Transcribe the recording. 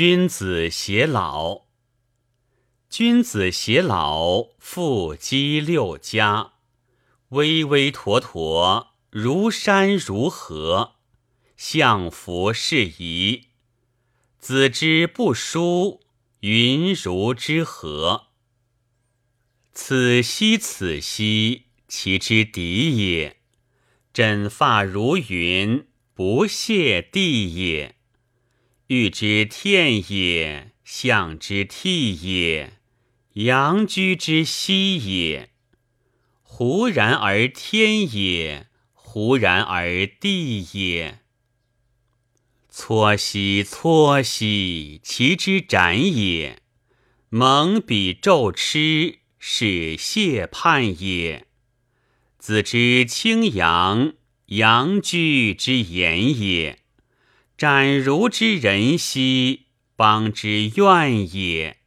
君子偕老。君子偕老，复积六家，巍巍妥妥，如山如河，相服适宜。子之不淑，云如之何？此兮此兮，其之敌也。枕发如云，不屑地也。欲之天也，象之替也。阳居之息也，忽然而天也，忽然而地也。撮兮撮兮，其之斩也。蒙彼昼痴，是谢判也。子之清阳，阳居之言也。斩如之人兮，邦之怨也。